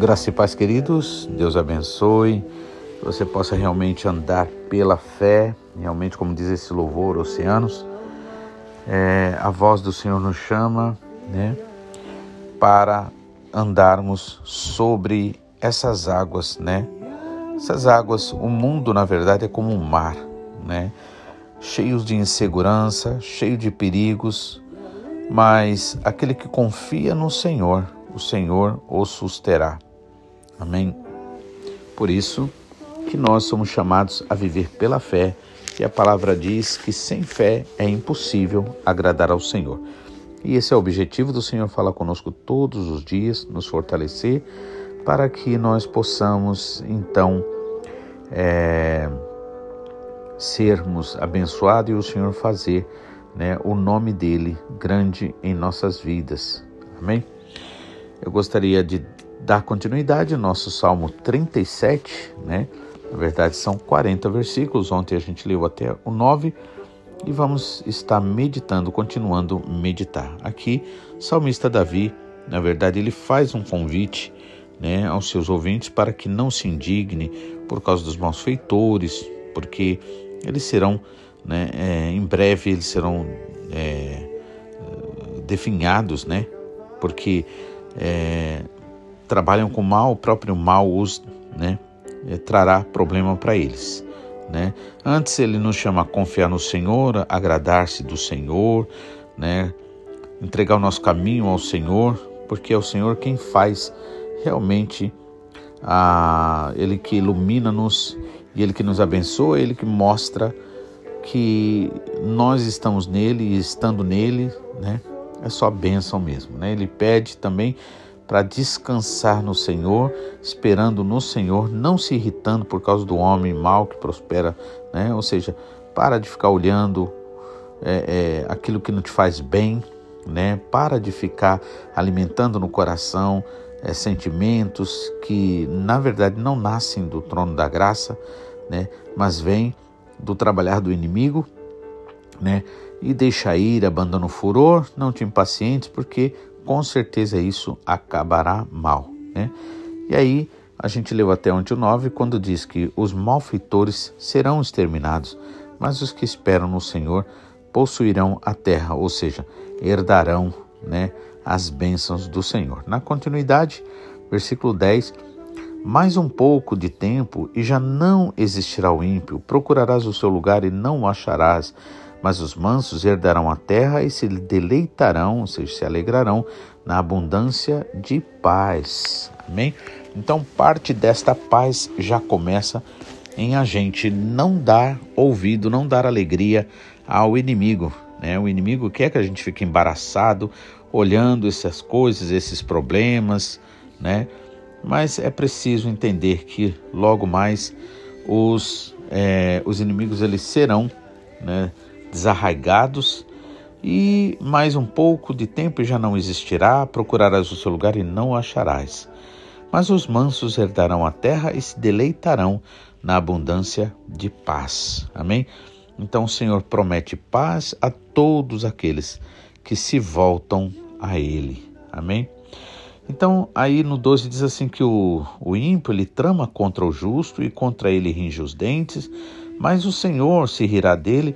Graça e paz, queridos. Deus abençoe. Que você possa realmente andar pela fé, realmente, como diz esse louvor, oceanos. É, a voz do Senhor nos chama, né, para andarmos sobre essas águas, né? Essas águas, o mundo, na verdade, é como um mar, né? Cheios de insegurança, cheio de perigos, mas aquele que confia no Senhor, o Senhor o susterá. Amém? Por isso que nós somos chamados a viver pela fé, e a palavra diz que sem fé é impossível agradar ao Senhor. E esse é o objetivo do Senhor falar conosco todos os dias, nos fortalecer, para que nós possamos então é, sermos abençoados e o Senhor fazer né, o nome dele grande em nossas vidas. Amém? Eu gostaria de dar continuidade ao nosso Salmo 37, né? Na verdade, são 40 versículos. Ontem a gente leu até o 9 e vamos estar meditando, continuando meditar. Aqui, salmista Davi, na verdade, ele faz um convite né, aos seus ouvintes para que não se indigne por causa dos maus feitores, porque eles serão né? É, em breve eles serão é, definhados, né? Porque é, trabalham com mal, o próprio mal os né, é, trará problema para eles. Né? Antes ele nos chama a confiar no Senhor, agradar-se do Senhor, né? entregar o nosso caminho ao Senhor, porque é o Senhor quem faz realmente a Ele que ilumina-nos e Ele que nos abençoa, Ele que mostra que nós estamos nele e estando nele, né? É só bênção mesmo, né? Ele pede também para descansar no Senhor, esperando no Senhor, não se irritando por causa do homem mau que prospera, né? Ou seja, para de ficar olhando é, é, aquilo que não te faz bem, né? Para de ficar alimentando no coração é, sentimentos que na verdade não nascem do trono da graça, né? Mas vêm do trabalhar do inimigo, né? E deixa ir, abandona o furor, não te impacientes, porque com certeza isso acabará mal, né? E aí a gente leu até onde o 9, quando diz que os malfeitores serão exterminados, mas os que esperam no Senhor possuirão a terra, ou seja, herdarão, né, as bênçãos do Senhor. Na continuidade, versículo 10, mais um pouco de tempo e já não existirá o ímpio. Procurarás o seu lugar e não o acharás. Mas os mansos herdarão a terra e se deleitarão, ou seja, se alegrarão na abundância de paz. Amém? Então, parte desta paz já começa em a gente não dar ouvido, não dar alegria ao inimigo. Né? O inimigo quer que a gente fique embaraçado, olhando essas coisas, esses problemas, né? Mas é preciso entender que logo mais os, é, os inimigos eles serão né, desarraigados e mais um pouco de tempo já não existirá, procurarás o seu lugar e não o acharás. Mas os mansos herdarão a terra e se deleitarão na abundância de paz. Amém? Então o Senhor promete paz a todos aqueles que se voltam a Ele. Amém? Então, aí no 12 diz assim que o, o ímpio ele trama contra o justo e contra ele ringe os dentes, mas o Senhor se rirá dele,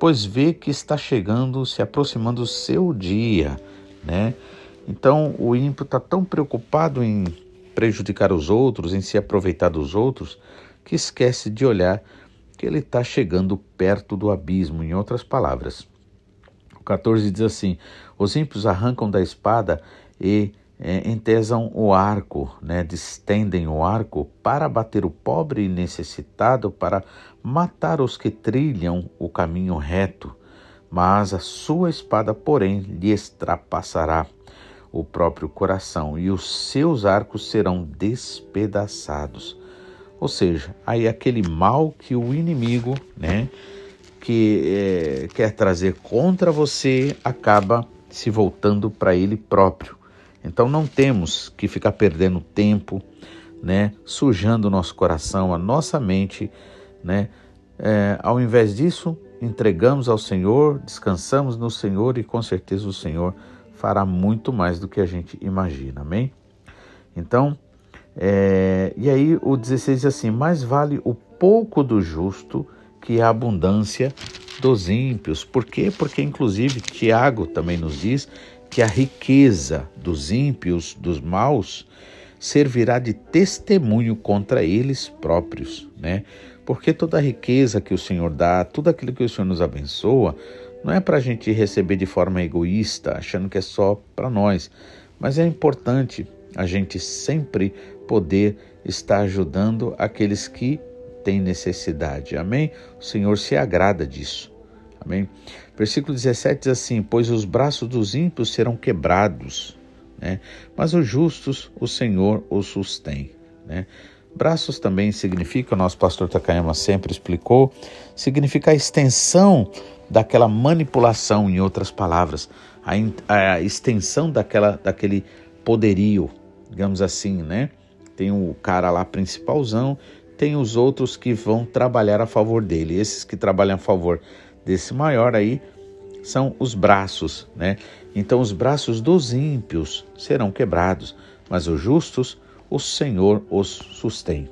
pois vê que está chegando, se aproximando o seu dia, né? Então, o ímpio está tão preocupado em prejudicar os outros, em se aproveitar dos outros, que esquece de olhar que ele está chegando perto do abismo, em outras palavras. O 14 diz assim: Os ímpios arrancam da espada e é, entesam o arco, né, distendem o arco para bater o pobre e necessitado, para matar os que trilham o caminho reto. Mas a sua espada, porém, lhe extrapassará o próprio coração, e os seus arcos serão despedaçados. Ou seja, aí aquele mal que o inimigo, né, que é, quer trazer contra você, acaba se voltando para ele próprio. Então não temos que ficar perdendo tempo, né, sujando o nosso coração, a nossa mente, né? É, ao invés disso, entregamos ao Senhor, descansamos no Senhor e com certeza o Senhor fará muito mais do que a gente imagina. Amém? Então, É, e aí o 16 diz assim: mais vale o pouco do justo que a abundância dos ímpios. Por quê? Porque, inclusive, Tiago também nos diz que a riqueza dos ímpios, dos maus, servirá de testemunho contra eles próprios, né? Porque toda a riqueza que o Senhor dá, tudo aquilo que o Senhor nos abençoa, não é para a gente receber de forma egoísta, achando que é só para nós, mas é importante a gente sempre poder estar ajudando aqueles que têm necessidade. Amém? O Senhor se agrada disso. Amém? Versículo 17 diz assim: Pois os braços dos ímpios serão quebrados, né? mas os justos o Senhor os sustém. Né? Braços também significa, o nosso pastor Takayama sempre explicou, significa a extensão daquela manipulação, em outras palavras, a, a extensão daquela, daquele poderio, digamos assim, né? Tem o cara lá principalzão, tem os outros que vão trabalhar a favor dele. Esses que trabalham a favor desse maior aí são os braços, né? Então os braços dos ímpios serão quebrados, mas os justos, o Senhor os sustém.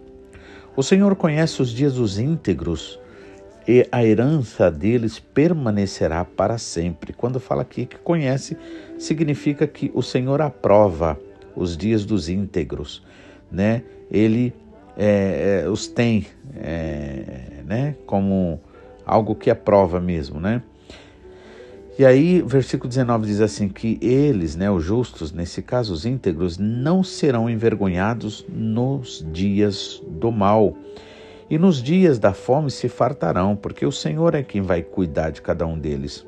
O Senhor conhece os dias dos íntegros e a herança deles permanecerá para sempre. Quando fala aqui que conhece, significa que o Senhor aprova os dias dos íntegros, né? Ele é, é, os tem, é, né? Como algo que aprova mesmo, né? E aí, versículo 19 diz assim: que eles, né, os justos, nesse caso os íntegros, não serão envergonhados nos dias do mal. E nos dias da fome se fartarão, porque o Senhor é quem vai cuidar de cada um deles.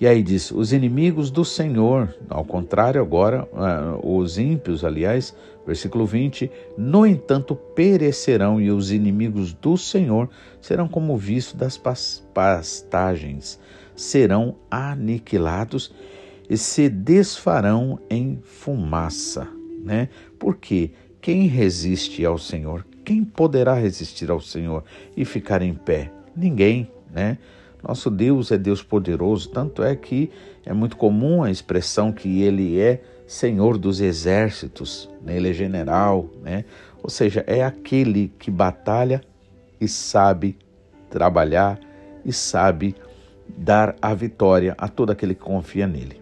E aí diz: os inimigos do Senhor, ao contrário, agora, uh, os ímpios, aliás, versículo 20: no entanto perecerão, e os inimigos do Senhor serão como visto das pastagens serão aniquilados e se desfarão em fumaça, né? Porque quem resiste ao Senhor, quem poderá resistir ao Senhor e ficar em pé? Ninguém, né? Nosso Deus é Deus poderoso, tanto é que é muito comum a expressão que ele é Senhor dos exércitos, né? ele é general, né? Ou seja, é aquele que batalha e sabe trabalhar e sabe dar a vitória a todo aquele que confia nele.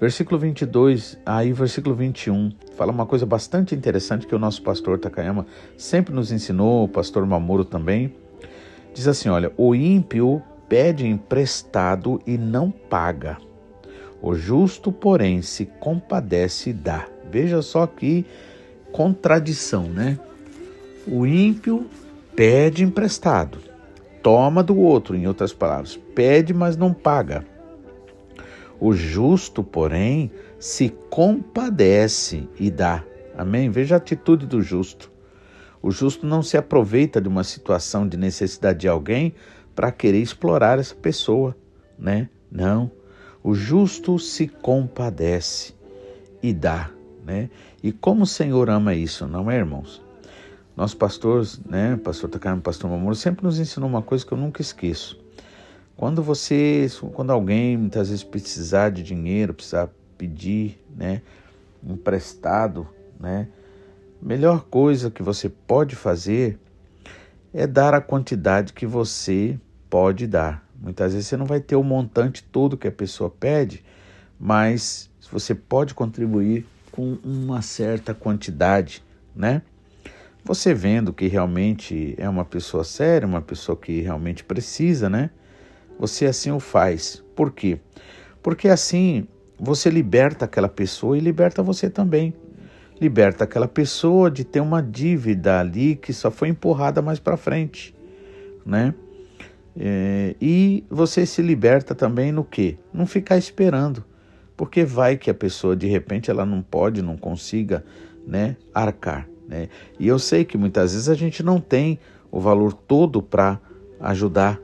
Versículo 22, aí versículo 21, fala uma coisa bastante interessante que o nosso pastor Takayama sempre nos ensinou, o pastor Mamoro também. Diz assim: olha, o ímpio pede emprestado e não paga. O justo, porém, se compadece e dá. Veja só que contradição, né? O ímpio pede emprestado, toma do outro, em outras palavras, pede, mas não paga. O justo, porém, se compadece e dá. Amém? Veja a atitude do justo. O justo não se aproveita de uma situação de necessidade de alguém para querer explorar essa pessoa, né? Não. O justo se compadece e dá, né? E como o Senhor ama isso, não é, irmãos? Nosso pastor, né, pastor Takayama, pastor Mamoro, sempre nos ensinou uma coisa que eu nunca esqueço. Quando você, quando alguém muitas vezes precisar de dinheiro, precisar pedir, né, emprestado, né, melhor coisa que você pode fazer é dar a quantidade que você pode dar. Muitas vezes você não vai ter o montante todo que a pessoa pede, mas você pode contribuir com uma certa quantidade, né? Você vendo que realmente é uma pessoa séria, uma pessoa que realmente precisa, né? Você assim o faz. Por quê? Porque assim você liberta aquela pessoa e liberta você também. Liberta aquela pessoa de ter uma dívida ali que só foi empurrada mais para frente, né? É, e você se liberta também no que? Não ficar esperando, porque vai que a pessoa de repente ela não pode, não consiga, né, arcar. Né? E eu sei que muitas vezes a gente não tem o valor todo para ajudar,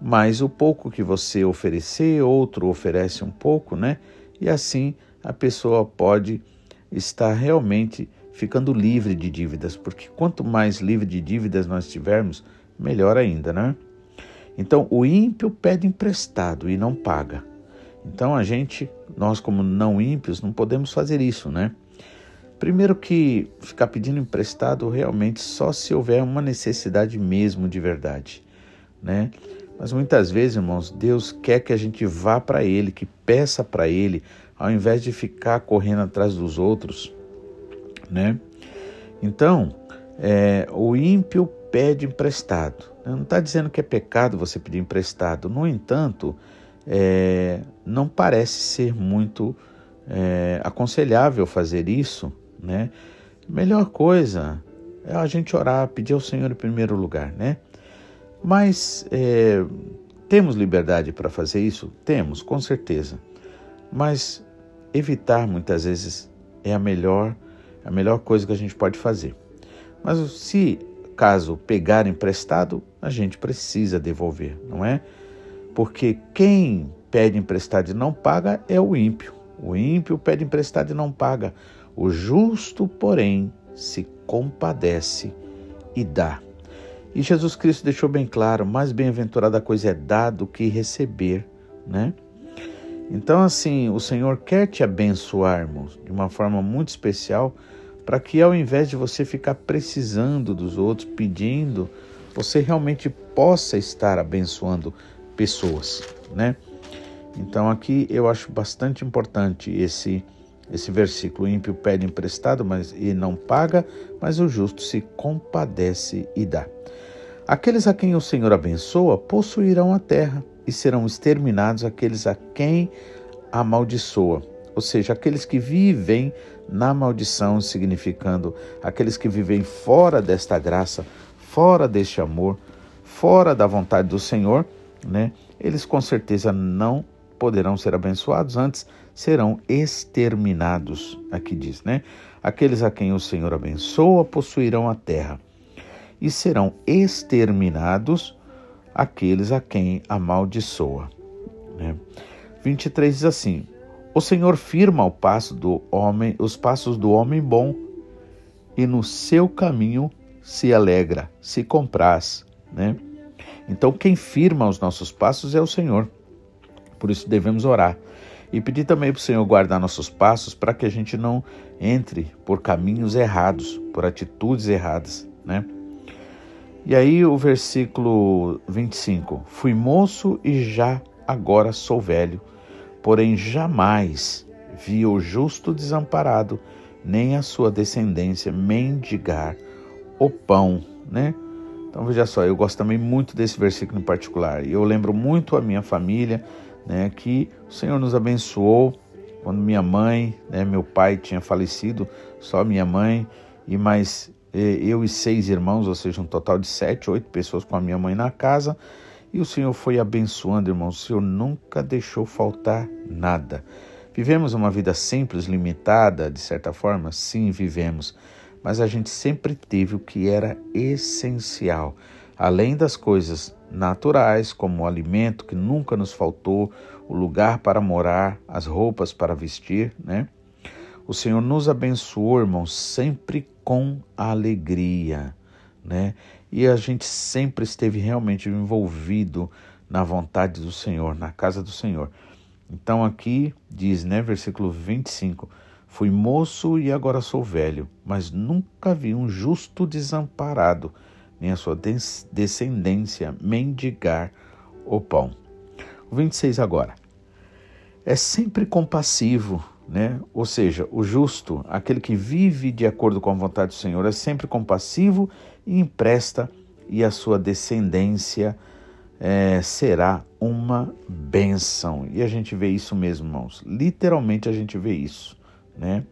mas o pouco que você oferecer, outro oferece um pouco, né? E assim a pessoa pode estar realmente ficando livre de dívidas, porque quanto mais livre de dívidas nós tivermos, melhor ainda, né? Então o ímpio pede emprestado e não paga. Então a gente, nós como não ímpios, não podemos fazer isso, né? Primeiro que ficar pedindo emprestado realmente só se houver uma necessidade mesmo de verdade, né? Mas muitas vezes, irmãos, Deus quer que a gente vá para Ele, que peça para Ele, ao invés de ficar correndo atrás dos outros, né? Então, é, o ímpio pede emprestado. Não está dizendo que é pecado você pedir emprestado. No entanto, é, não parece ser muito é, aconselhável fazer isso, né? Melhor coisa é a gente orar, pedir ao Senhor em primeiro lugar, né? Mas é, temos liberdade para fazer isso? Temos, com certeza. Mas evitar muitas vezes é a melhor, a melhor coisa que a gente pode fazer. Mas se caso pegar emprestado, a gente precisa devolver, não é? Porque quem pede emprestado e não paga é o ímpio. O ímpio pede emprestado e não paga. O justo, porém, se compadece e dá. E Jesus Cristo deixou bem claro: mais bem-aventurada coisa é dar do que receber, né? Então, assim, o Senhor quer te abençoar, irmãos, de uma forma muito especial, para que ao invés de você ficar precisando dos outros, pedindo, você realmente possa estar abençoando pessoas, né? Então aqui eu acho bastante importante esse esse versículo: o ímpio pede emprestado, mas e não paga, mas o justo se compadece e dá. Aqueles a quem o Senhor abençoa possuirão a terra e serão exterminados aqueles a quem amaldiçoa, ou seja, aqueles que vivem na maldição, significando aqueles que vivem fora desta graça, fora deste amor, fora da vontade do Senhor, né? Eles com certeza não poderão ser abençoados, antes serão exterminados. Aqui diz, né? Aqueles a quem o Senhor abençoa possuirão a terra, e serão exterminados aqueles a quem amaldiçoa. Né? 23 diz assim: O Senhor firma o passo do homem, os passos do homem bom, e no seu caminho se alegra, se compraz, né? Então quem firma os nossos passos é o Senhor. Por isso devemos orar e pedir também para o Senhor guardar nossos passos para que a gente não entre por caminhos errados, por atitudes erradas, né? E aí o versículo 25: Fui moço e já agora sou velho, porém jamais vi o justo desamparado, nem a sua descendência mendigar o pão, né? Então veja só, eu gosto também muito desse versículo em particular. E eu lembro muito a minha família, né, que o Senhor nos abençoou quando minha mãe, né, meu pai tinha falecido, só minha mãe e mais eh, eu e seis irmãos, ou seja, um total de sete, oito pessoas com a minha mãe na casa. E o Senhor foi abençoando, irmãos. O Senhor nunca deixou faltar nada. Vivemos uma vida simples, limitada, de certa forma? Sim, vivemos. Mas a gente sempre teve o que era essencial. Além das coisas naturais, como o alimento que nunca nos faltou, o lugar para morar, as roupas para vestir, né? O Senhor nos abençoou, irmãos, sempre com alegria, né? E a gente sempre esteve realmente envolvido na vontade do Senhor, na casa do Senhor. Então aqui diz, né, versículo 25: Fui moço e agora sou velho, mas nunca vi um justo desamparado nem a sua descendência mendigar o pão. O 26 agora. É sempre compassivo, né? Ou seja, o justo, aquele que vive de acordo com a vontade do Senhor, é sempre compassivo e empresta, e a sua descendência é, será uma bênção. E a gente vê isso mesmo, irmãos. Literalmente a gente vê isso, né?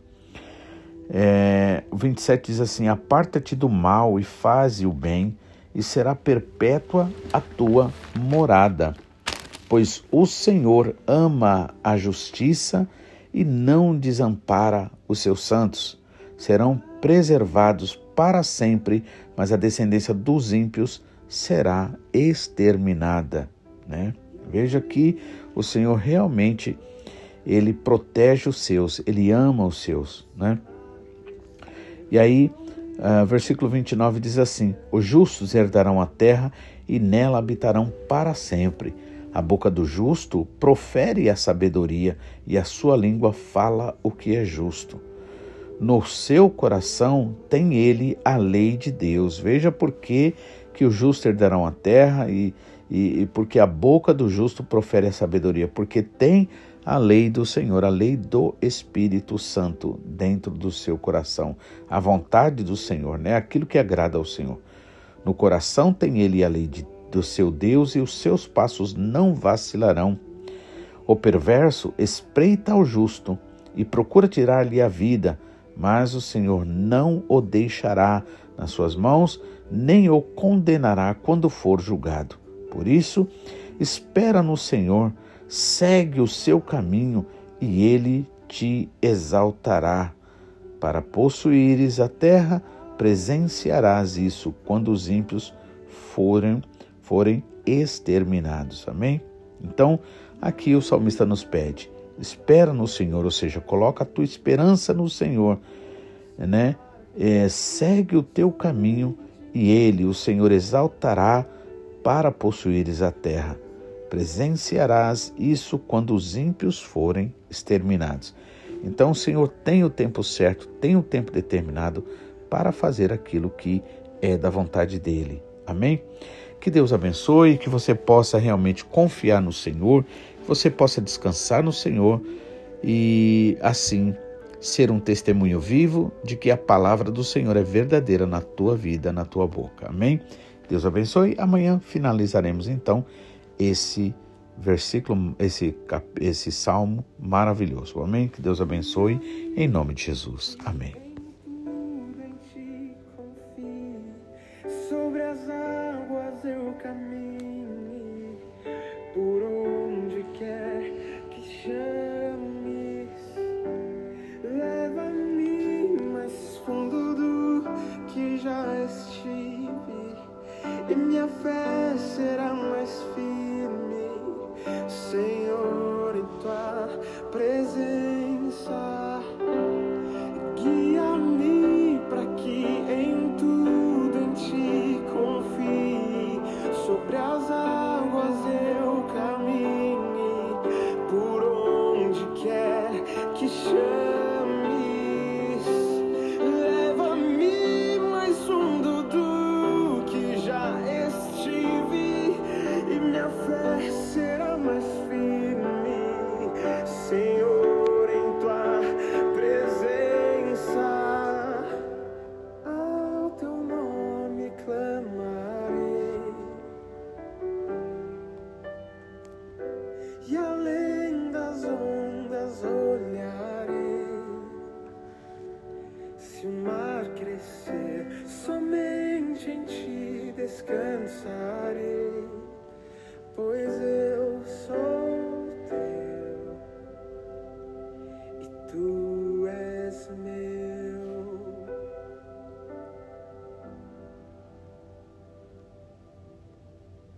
É, o 27 diz assim: Aparta-te do mal e faze o bem, e será perpétua a tua morada. Pois o Senhor ama a justiça e não desampara os seus santos. Serão preservados para sempre, mas a descendência dos ímpios será exterminada. Né? Veja que o Senhor realmente ele protege os seus, ele ama os seus, né? E aí, uh, versículo 29 diz assim: Os justos herdarão a terra e nela habitarão para sempre. A boca do justo profere a sabedoria e a sua língua fala o que é justo. No seu coração tem ele a lei de Deus. Veja por que, que o justo herdarão a terra e, e, e porque a boca do justo profere a sabedoria, porque tem a lei do Senhor, a lei do Espírito Santo dentro do seu coração, a vontade do Senhor, né? Aquilo que agrada ao Senhor. No coração tem ele a lei de, do seu Deus e os seus passos não vacilarão. O perverso espreita ao justo e procura tirar-lhe a vida, mas o Senhor não o deixará nas suas mãos, nem o condenará quando for julgado. Por isso, espera no Senhor, segue o seu caminho e ele te exaltará. Para possuíres a terra, presenciarás isso quando os ímpios forem, forem exterminados. Amém? Então, aqui o salmista nos pede: espera no Senhor, ou seja, coloca a tua esperança no Senhor, né? É, segue o teu caminho e ele, o Senhor, exaltará para possuíres a terra. Presenciarás isso quando os ímpios forem exterminados. Então o Senhor tem o tempo certo, tem o tempo determinado para fazer aquilo que é da vontade dele. Amém? Que Deus abençoe, que você possa realmente confiar no Senhor, você possa descansar no Senhor e assim ser um testemunho vivo de que a palavra do Senhor é verdadeira na tua vida, na tua boca. Amém? Deus abençoe. Amanhã finalizaremos então esse versículo, esse, esse salmo maravilhoso. Amém? Que Deus abençoe em nome de Jesus. Amém. rising.